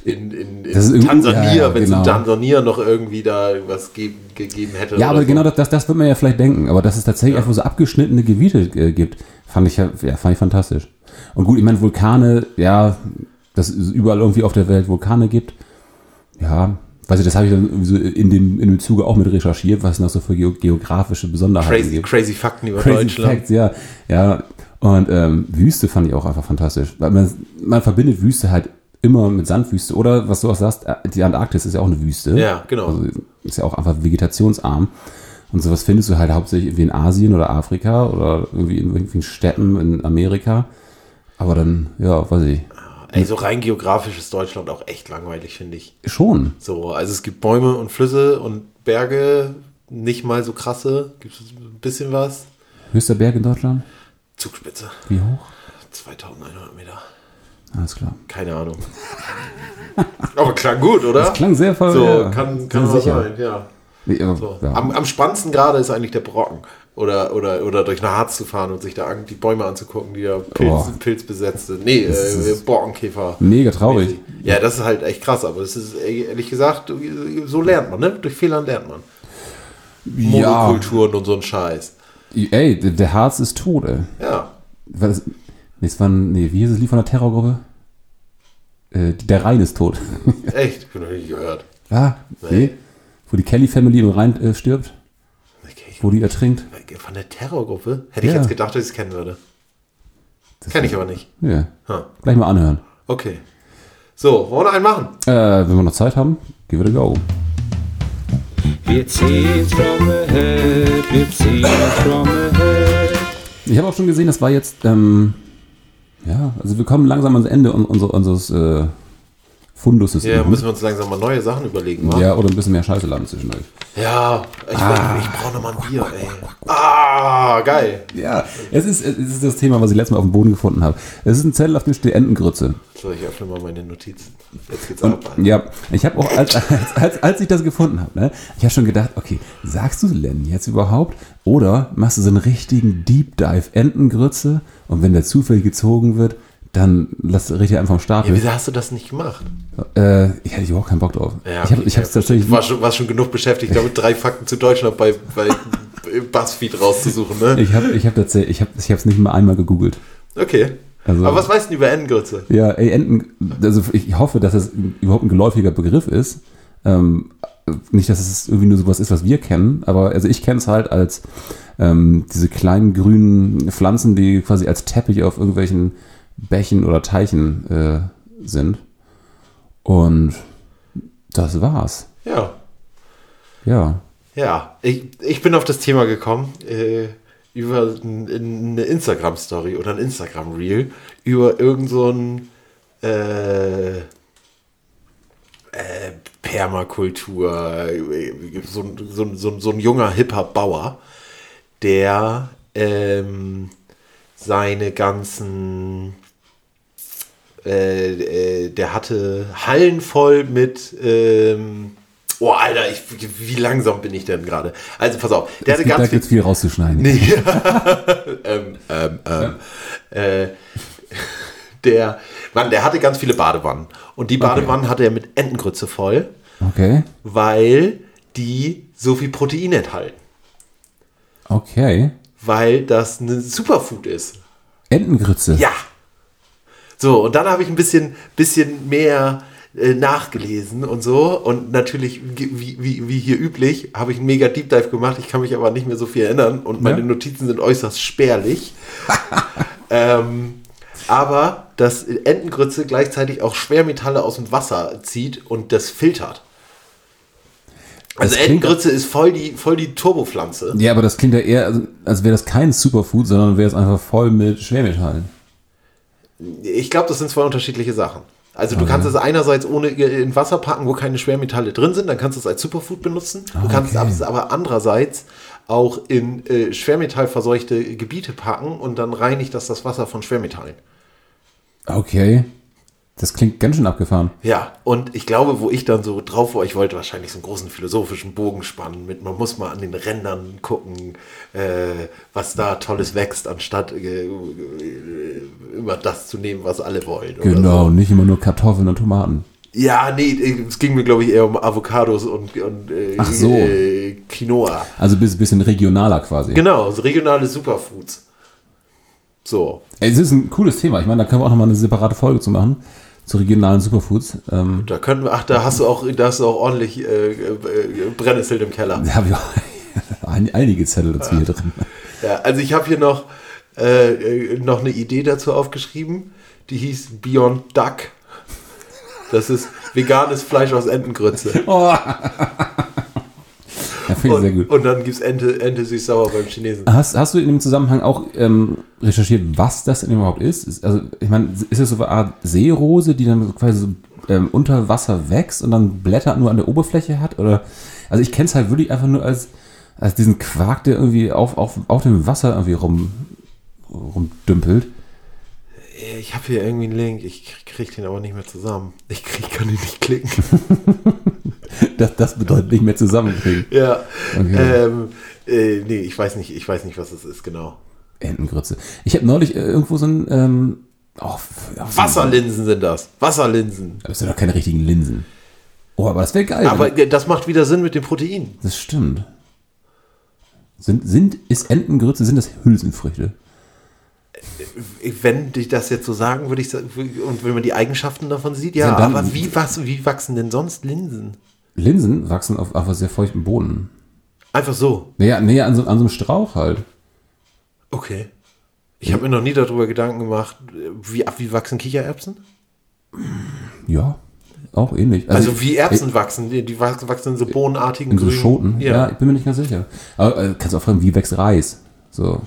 B: in, in, in Tansania,
C: ja, ja,
B: wenn es
C: genau.
B: in Tansania noch irgendwie da was geben, gegeben hätte.
C: Ja, aber
B: so.
C: genau das, das, wird man ja vielleicht denken. Aber dass es tatsächlich einfach so abgeschnittene Gebiete äh, gibt, fand ich ja, ja, fand ich fantastisch. Und gut, ich meine, Vulkane, ja, dass es überall irgendwie auf der Welt Vulkane gibt, ja, weiß ich, das habe ich dann so in dem, in dem Zuge auch mit recherchiert, was es noch so für geo- geografische Besonderheiten
B: Crazy,
C: gibt.
B: crazy Fakten über
C: Crazy
B: Deutschland.
C: Facts, ja. Ja. Und ähm, Wüste fand ich auch einfach fantastisch. Weil man, man verbindet Wüste halt immer mit Sandwüste. Oder was du auch sagst, äh, die Antarktis ist ja auch eine Wüste.
B: Ja, genau.
C: Also ist ja auch einfach vegetationsarm. Und sowas findest du halt hauptsächlich irgendwie in Asien oder Afrika oder irgendwie in irgendwelchen Städten in Amerika. Aber dann, ja, weiß ich.
B: Ey, so rein geografisch ist Deutschland auch echt langweilig, finde ich.
C: Schon.
B: So, also es gibt Bäume und Flüsse und Berge, nicht mal so krasse. Gibt es ein bisschen was?
C: Höchster Berg in Deutschland?
B: Zugspitze.
C: Wie hoch?
B: 2100 Meter.
C: Alles klar.
B: Keine Ahnung. Aber klang gut, oder?
C: Das klang sehr voll.
B: so,
C: ja,
B: kann, kann
C: sicher.
B: sein, ja. So.
C: ja.
B: Am, am spannendsten gerade ist eigentlich der Brocken. Oder, oder, oder durch eine Harz zu fahren und sich da an- die Bäume anzugucken, die da Pilz,
C: Boah.
B: pilzbesetzt sind. Nee, äh, Borkenkäfer.
C: Mega traurig.
B: Ja, das ist halt echt krass, aber es ist ey, ehrlich gesagt, so lernt man, ne? Durch Fehlern lernt man.
C: Ja,
B: Monokulturen und so ein Scheiß.
C: ey, der, Harz ist tot, ey.
B: Ja.
C: Nee, es war, ein- nee, wie hieß das Lied von der Terrorgruppe? Äh, der Rhein ist tot.
B: Echt, ich bin noch nie gehört.
C: ah, nee.
B: Nee.
C: Wo die Kelly Family im Rhein äh, stirbt,
B: Okay,
C: wo die ertrinkt.
B: Von der Terrorgruppe? Hätte ich
C: Ja.
B: jetzt gedacht, dass ich es kennen würde.
C: Das
B: Kenn ich aber nicht.
C: Ja,
B: Ha.
C: gleich mal anhören.
B: Okay. So, wollen wir noch einen machen?
C: Äh, wenn wir noch Zeit haben, give it a go.
E: Wir ziehen's from the head, wir ziehen's from the head.
C: Ich habe auch schon gesehen, das war jetzt, ähm, ja, also wir kommen langsam ans Ende un unser, unseres äh, Funduses.
B: Ja,
C: Mhm.
B: müssen wir uns langsam mal neue Sachen überlegen, wa?
C: ja, oder ein bisschen mehr Scheiße laden zwischendurch.
B: Ja, ich,
C: Ah.
B: ich brauche nochmal ein Bier, ey. Ah, geil.
C: Ja, es ist, es ist das Thema, was ich letztes Mal auf dem Boden gefunden habe. Es ist ein Zettel, auf dem steht Entengrütze.
B: So, ich öffne mal meine Notizen. Jetzt geht's
C: Und,
B: ab.
C: ja, ich habe auch, als, als, als, als ich das gefunden habe, ne, ich habe schon gedacht, okay, sagst du Len jetzt überhaupt? Oder machst du so einen richtigen Deep Dive Entengrütze und wenn der zufällig gezogen wird, dann lass richtig einfach am Start.
B: Ja, wieso hast du das nicht gemacht?
C: äh, ich hätte überhaupt keinen Bock drauf.
B: Ja,
C: ich habe hab's
B: ja,
C: tatsächlich.
B: war schon, war schon genug beschäftigt, damit drei Fakten zu Deutschland bei, bei Buzzfeed rauszusuchen, ne?
C: Ich habe ich hab tatsächlich, ich habe ich hab's nicht mal einmal gegoogelt.
B: Okay.
C: Also-
B: Aber was weißt du über Endgrütze?
C: Ja, ey, Enten, also ich hoffe, dass es überhaupt ein geläufiger Begriff ist. Ähm, nicht, dass es irgendwie nur sowas ist, was wir kennen, aber also ich kenne es halt als ähm, diese kleinen grünen Pflanzen, die quasi als Teppich auf irgendwelchen Bächen oder Teichen äh, sind. Und das war's.
B: Ja.
C: Ja.
B: Ja, ich, ich bin auf das Thema gekommen äh, über eine Instagram-Story oder ein Instagram-Reel über irgend so ein äh, äh, Permakultur, äh, so, ein- so, so, so ein junger, hipper Bauer, der ähm, seine ganzen äh, äh, der hatte Hallen voll mit ähm, Oh, Alter, ich, wie langsam bin ich denn gerade? Also, pass auf. Der
C: Es
B: hatte
C: gibt da
B: ganz viel,
C: jetzt viel rauszuschneiden.
B: Nee. ähm, ähm, ähm, äh, der, Mann, der hatte ganz viele Badewannen. Und die Badewannen hatte er mit Entengrütze voll,
C: Okay.
B: weil die so viel Protein enthalten.
C: Okay.
B: Weil das ein Superfood ist.
C: Entengrütze.
B: Ja. So, und dann habe ich ein bisschen, bisschen mehr äh, nachgelesen und so. Und natürlich, wie, wie, wie hier üblich, habe ich einen mega Deep Dive gemacht. Ich kann mich aber nicht mehr so viel erinnern und meine
C: Ja.
B: Notizen sind äußerst spärlich. ähm, aber dass Entengrütze gleichzeitig auch Schwermetalle aus dem Wasser zieht und das filtert. Also
C: Das
B: Entengrütze ist voll die, voll die Turbopflanze.
C: Ja, aber das klingt ja eher, als- als wäre das kein Superfood, sondern wäre es einfach voll mit Schwermetallen.
B: Ich glaube, das sind zwei unterschiedliche Sachen. Also du kannst es einerseits ohne in Wasser packen, wo keine Schwermetalle drin sind, dann kannst du es als Superfood benutzen. Du kannst
C: okay.
B: es aber andererseits auch in äh, schwermetallverseuchte Gebiete packen und dann reinigt das das Wasser von Schwermetallen.
C: Okay. Das klingt ganz schön abgefahren.
B: Ja, und ich glaube, wo ich dann so drauf war, ich wollte wahrscheinlich so einen großen philosophischen Bogen spannen mit, man muss mal an den Rändern gucken, äh, was da Tolles wächst, anstatt äh, äh, immer das zu nehmen, was alle wollen.
C: Genau,
B: so.
C: nicht immer nur Kartoffeln und Tomaten.
B: Ja, nee, es ging mir, glaube ich, eher um Avocados und, und äh,
C: Ach so.
B: äh, Quinoa.
C: Also ein bisschen regionaler quasi.
B: Genau, so regionale Superfoods. So.
C: Es ist ein cooles Thema. Ich meine, da können wir auch nochmal eine separate Folge zu machen. Zu regionalen Superfoods. Ähm,
B: Da können wir, ach, da hast du auch, da hast du auch ordentlich äh, äh, Brennnessel im Keller.
C: da habe ich auch ein- einige Zettel dazu hier drin.
B: Ja, also ich habe hier noch, äh, äh, noch eine Idee dazu aufgeschrieben, die hieß Beyond Duck. Das ist veganes Fleisch aus Entengrütze.
C: Ja, finde ich sehr
B: Und,
C: gut.
B: und dann gibt es Ente, Ente süß-sauer beim Chinesen.
C: Hast, hast du in dem Zusammenhang auch ähm, recherchiert, was das denn überhaupt ist? ist also, ich meine, ist es so eine Art Seerose, die dann quasi so, ähm, unter Wasser wächst und dann Blätter nur an der Oberfläche hat? Oder, also ich kenne es halt wirklich einfach nur als, als diesen Quark, der irgendwie auf, auf, auf dem Wasser irgendwie rum, rumdümpelt.
B: Ich habe hier irgendwie einen Link, ich krieg, krieg den aber nicht mehr zusammen. Ich krieg, kann den nicht klicken.
C: Das, das bedeutet nicht mehr zusammenkriegen.
B: ja.
C: Okay.
B: Ähm, äh, nee, ich weiß nicht, ich weiß nicht, was es ist, genau.
C: Entengrütze. Ich habe neulich äh, irgendwo so ein, ähm, oh,
B: Wasserlinsen sind das. Wasserlinsen.
C: Das sind doch keine richtigen Linsen. Oh, aber das wäre geil.
B: Aber
C: wenn-
B: das macht wieder Sinn mit dem Protein.
C: Das stimmt. Sind, sind, ist Entengrütze, sind das Hülsenfrüchte?
B: Wenn die das jetzt so sagen, würde ich sagen, und wenn man die Eigenschaften davon sieht, ja,
C: dann-
B: aber wie, was, wie wachsen denn sonst Linsen?
C: Linsen wachsen auf, auf sehr feuchten Boden.
B: Einfach so.
C: Naja, näher an so, an so einem Strauch halt.
B: Okay. Ich habe mir noch nie darüber Gedanken gemacht, wie, wie wachsen Kichererbsen?
C: Ja, auch ähnlich.
B: Also, wie Erbsen
C: äh,
B: wachsen, die, die wachsen in so bohnenartigen
C: In so Schoten? Ja.
B: Ja,
C: ich bin mir nicht ganz sicher. Aber äh, kannst du auch fragen, wie wächst Reis? So.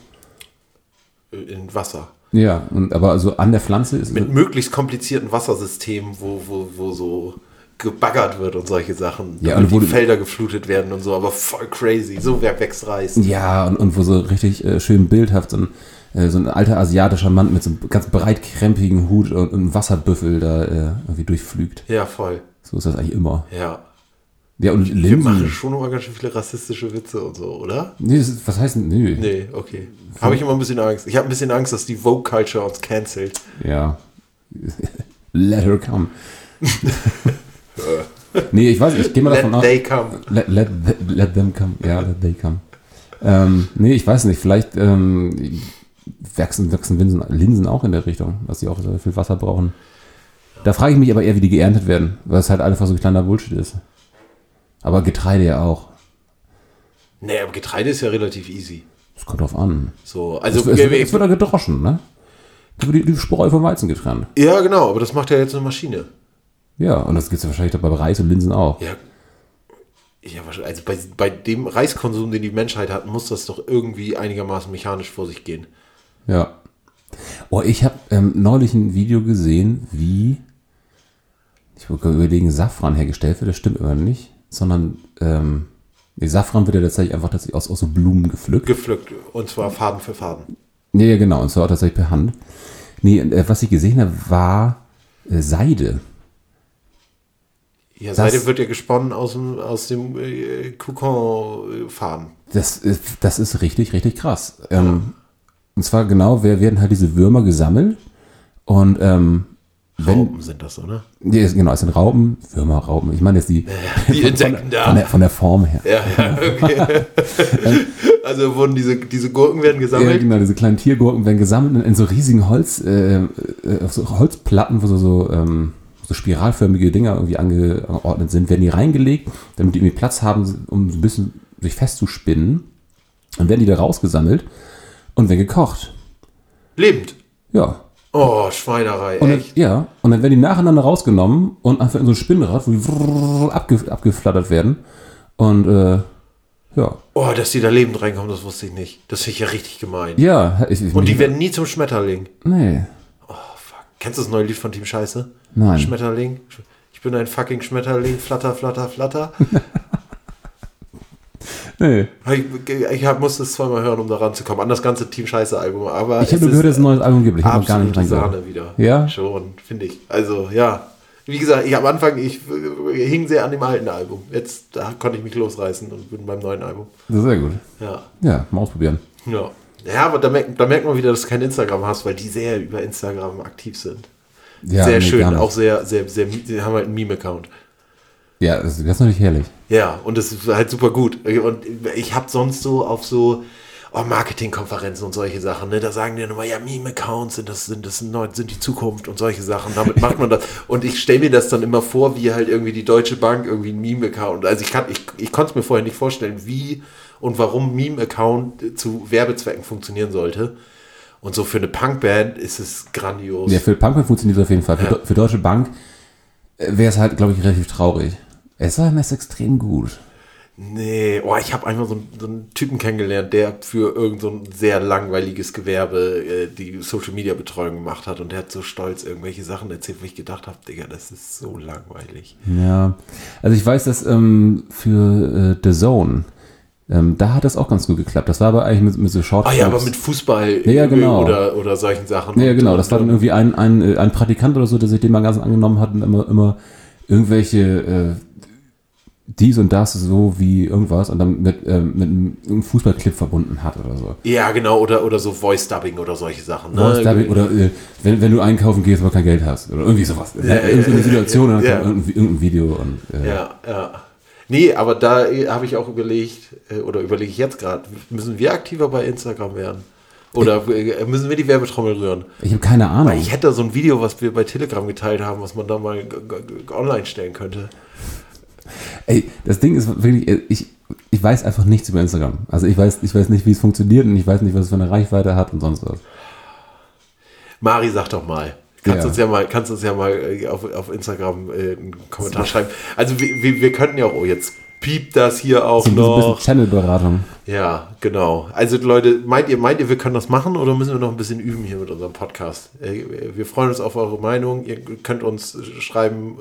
B: In Wasser.
C: Ja, und, aber also an der Pflanze ist
B: Mit möglichst komplizierten Wassersystemen, wo, wo, wo so gebaggert wird und solche Sachen.
C: Ja, und wo
B: die Felder geflutet werden und so, aber voll crazy. So wer wächst Reis.
C: Ja, und, und wo so richtig äh, schön bildhaft so ein, äh, so ein alter asiatischer Mann mit so einem ganz breitkrempigen Hut und, und einem Wasserbüffel da äh, irgendwie durchflügt.
B: Ja, voll.
C: So ist das eigentlich immer.
B: Ja.
C: Ja, und
B: Wir machen
C: Linsen.
B: schon immer ganz schön viele rassistische Witze und so, oder?
C: Nee, ist, was heißt denn? Nö.
B: Nee, okay. Habe ich immer ein bisschen Angst. Ich habe ein bisschen Angst, dass die Vogue-Culture uns cancelt.
C: Ja. Let her come. nee, ich weiß nicht, ich gehe mal
B: Let
C: davon aus.
B: they come.
C: Let, let, let them come. Ja, let they come. Ähm, nee, ich weiß nicht, vielleicht ähm, wachsen, wachsen Linsen, Linsen auch in der Richtung, dass sie auch so viel Wasser brauchen. Da frage ich mich aber eher, wie die geerntet werden, weil es halt einfach so ein kleiner Bullshit ist. Aber Getreide ja auch.
B: Nee, aber Getreide ist ja relativ easy.
C: Das kommt drauf an.
B: So, also
C: Es, es, wird- es wird ja gedroschen, ne? Die, die Spreu vom Weizen getrennt.
B: ja, genau, aber das macht ja jetzt eine Maschine.
C: Ja, und das gibt es ja wahrscheinlich bei Reis und Linsen auch.
B: Ja, ja also bei, bei dem Reiskonsum, den die Menschheit hat, muss das doch irgendwie einigermaßen mechanisch vor sich gehen.
C: Ja. Oh, ich habe ähm, neulich ein Video gesehen, wie ich wollte gerade überlegen, Safran hergestellt wird. Das stimmt immer nicht, sondern ähm, nee, Safran wird ja tatsächlich einfach tatsächlich aus, aus so Blumen gepflückt.
B: Gepflückt und zwar Faden für Faden.
C: Ja, ja, genau, und zwar auch tatsächlich per Hand. Nee, äh, was ich gesehen habe, war äh, Seide.
B: Ja,
C: Das-
B: Seide wird ja gesponnen aus dem, aus dem äh, Kokon-Faden.
C: Das ist, das ist richtig, richtig krass. Ähm, und zwar genau, wer werden halt diese Würmer gesammelt und ähm, wenn,
B: Raupen sind das, oder?
C: Nee, es- genau, es sind Raupen, Würmer, Raupen. Ich meine jetzt die,
B: Die Insekten da.
C: von der, von der Form her.
B: Ja, ja, okay. also wurden diese, diese Gurken werden
C: Ja,
B: gesammelt.
C: genau, diese kleinen Tiergurken werden gesammelt in, in so riesigen Holz, äh, äh, so Holzplatten, wo so, so, ähm, so spiralförmige Dinger irgendwie ange, angeordnet sind, werden die reingelegt, damit die irgendwie Platz haben, um so ein bisschen sich festzuspinnen. Dann werden die da rausgesammelt und werden gekocht.
B: Lebend.
C: Ja.
B: Oh, Schweinerei,
C: Und dann,
B: echt.
C: ja, und dann werden die nacheinander rausgenommen und einfach in so ein Spinnrad, wo die abge, abgeflattert werden. Und äh, ja.
B: Oh, dass die da lebend reinkommen, das wusste ich nicht. Das finde ich ja richtig gemein.
C: Ja, ich, ich,
B: Und die werden nie zum Schmetterling.
C: Nee.
B: Oh, fuck. Kennst du das neue Lied von Team Scheiße?
C: Nein.
B: Schmetterling. Ich bin ein fucking Schmetterling. Flatter, flatter, flatter.
C: Nee.
B: ich ich hab, musste es zweimal hören, um da ranzukommen. An das ganze Team Scheiße Album. Aber
C: Ich habe nur gehört, dass es ein neues Album gibt. Ich habe gar nicht.
B: Sahne wieder.
C: Ja?
B: Schon, finde ich. Also, ja. Wie gesagt, ich am Anfang, ich äh, hing sehr an dem alten Album. Jetzt da konnte ich mich losreißen und bin beim neuen Album.
C: Das ist sehr gut.
B: Ja.
C: Ja, mal ausprobieren.
B: Ja. Ja, aber da merkt, da merkt man wieder, dass du kein Instagram hast, weil die sehr über Instagram aktiv sind.
C: Ja,
B: sehr
C: nee,
B: schön, auch sehr, sehr, sehr, die haben halt einen Meme-Account.
C: Ja, das, das ist natürlich herrlich.
B: Ja, und das ist halt super gut. Und ich habe sonst so auf so oh, Marketingkonferenzen und solche Sachen, ne, da sagen die immer, ja, Meme-Accounts sind das, sind das neu, sind die Zukunft und solche Sachen. Damit macht man das. Und ich stelle mir das dann immer vor, wie halt irgendwie die Deutsche Bank irgendwie ein Meme-Account. Also ich kann, ich, ich konnte es mir vorher nicht vorstellen, wie und warum Meme-Account zu Werbezwecken funktionieren sollte. Und so für eine Punkband ist es grandios.
C: Ja, für Punkman funktioniert es auf jeden Fall. Für,
B: Ja.
C: Für Deutsche Bank wäre es halt, glaube ich, relativ traurig. Es war ist extrem gut.
B: Nee, oh, ich habe einmal so, einen- so einen Typen kennengelernt, der für irgend so ein sehr langweiliges Gewerbe äh, die Social Media Betreuung gemacht hat und der hat so stolz irgendwelche Sachen erzählt, wo ich gedacht habe, Digga, das ist so langweilig.
C: Ja. Also ich weiß, dass ähm, für äh, The Zone, ähm, da hat das auch ganz gut geklappt. Das war aber eigentlich mit, mit so Short
B: Ah ja, aber mit Fußball
C: Ja, ja, genau.
B: oder, oder solchen Sachen.
C: Ja,
B: Und-
C: genau. Das war dann irgendwie ein, ein, äh, ein Praktikant oder so, der sich den mal ganz angenommen hat und immer, immer irgendwelche äh, dies und das so wie irgendwas und dann mit, ähm, mit einem Fußballclip verbunden hat oder so.
B: Ja, genau, oder, oder so Voice Dubbing oder solche Sachen. Ne?
C: Voice Dubbing oder äh, wenn, wenn du einkaufen gehst, aber kein Geld hast. Oder irgendwie sowas. Ja,
B: ja,
C: irgendeine
B: ja,
C: Situation und dann
B: ja.
C: kommt irgendein, irgendein Video und äh,
B: Ja, ja. Nee, aber da äh, habe ich auch überlegt, äh, oder überlege ich jetzt gerade, müssen wir aktiver bei Instagram werden? Oder äh, müssen wir die Werbetrommel rühren?
C: ich habe keine Ahnung.
B: Weil ich hätte da so ein Video, was wir bei Telegram geteilt haben, was man da mal online stellen könnte.
C: Ey, das Ding ist wirklich, äh, ich, ich weiß einfach nichts über Instagram. Also ich weiß, ich weiß nicht, wie es funktioniert und ich weiß nicht, was es für eine Reichweite hat und sonst was.
B: Mari, sag doch mal. Kannst
C: Ja.
B: uns ja mal, kannst uns ja mal äh, auf, auf Instagram äh, einen Kommentar schreiben. Also wir, wir, wir könnten ja auch, oh, jetzt piept das hier auch
C: So ein bisschen,
B: noch.
C: Channel-Beratung.
B: Ja, genau. Also Leute, meint ihr, meint ihr, wir können das machen oder müssen wir noch ein bisschen üben hier mit unserem Podcast? Äh, Wir freuen uns auf eure Meinung. Ihr könnt uns schreiben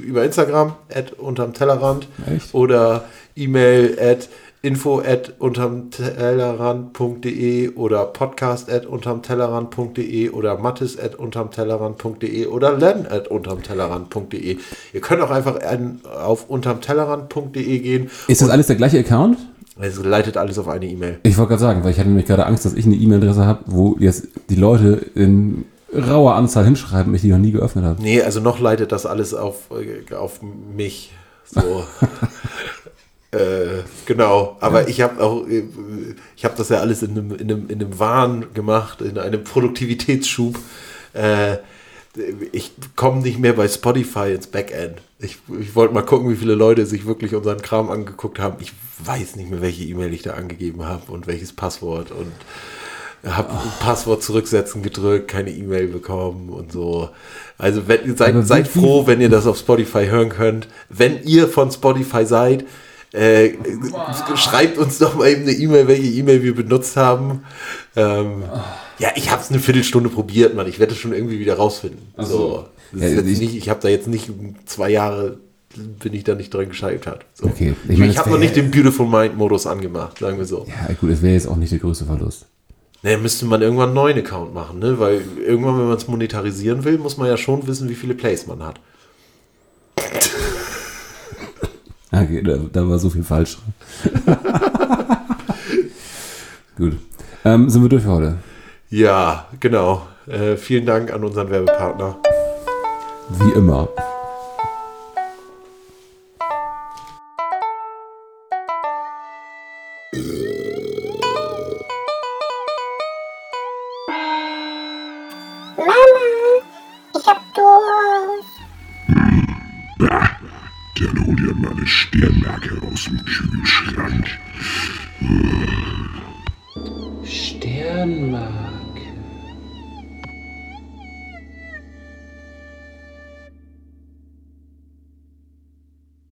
B: über Instagram, at unterm Tellerrand
C: Echt?
B: oder E-Mail at info at unterm Tellerrand.de oder podcast at unterm Tellerrand.de oder mattes at unterm Tellerrand.de oder len at unterm Tellerrand.de. Ihr könnt auch einfach an, auf unterm Tellerrand.de gehen.
C: Ist das alles der gleiche Account?
B: Es leitet alles auf eine E-Mail.
C: Ich wollte gerade sagen, weil ich hatte nämlich gerade Angst, dass ich eine E-Mail-Adresse habe, wo jetzt die Leute in rauer Anzahl hinschreiben, ich die noch nie geöffnet habe.
B: Nee, also noch leitet das alles auf, äh, auf mich. So. äh, genau. Aber ich habe auch, äh, ich habe das ja alles in einem, in, einem, in einem Wahn gemacht, in einem Produktivitätsschub. Äh, ich komme nicht mehr bei Spotify ins Backend. Ich, ich wollte mal gucken, wie viele Leute sich wirklich unseren Kram angeguckt haben. Ich weiß nicht mehr, welche E-Mail ich da angegeben habe und welches Passwort und habe oh. Passwort zurücksetzen gedrückt, keine E-Mail bekommen und so. Also wenn, seid, seid froh, wenn ihr das auf Spotify hören könnt. Wenn ihr von Spotify seid, äh, schreibt uns doch mal eben eine E-Mail, welche E-Mail wir benutzt haben. Ähm, ja, ich habe es eine Viertelstunde probiert, Mann. Ich werde es schon irgendwie wieder rausfinden. So. Ja, ich ich habe da jetzt nicht zwei Jahre bin ich da nicht dran gescheitert. So.
C: Okay.
B: Ich, mein, ich habe noch nicht den Beautiful Mind Modus angemacht, sagen wir so.
C: Ja, gut, es wäre jetzt auch nicht der größte Verlust.
B: Ne, müsste man irgendwann einen neuen Account machen, ne? Weil irgendwann, wenn man es monetarisieren will, muss man ja schon wissen, wie viele Plays man hat.
C: Okay, da, da war so viel falsch. Gut. Ähm, sind wir durch für heute?
B: Ja, genau. Äh, vielen Dank an unseren Werbepartner.
C: Wie immer.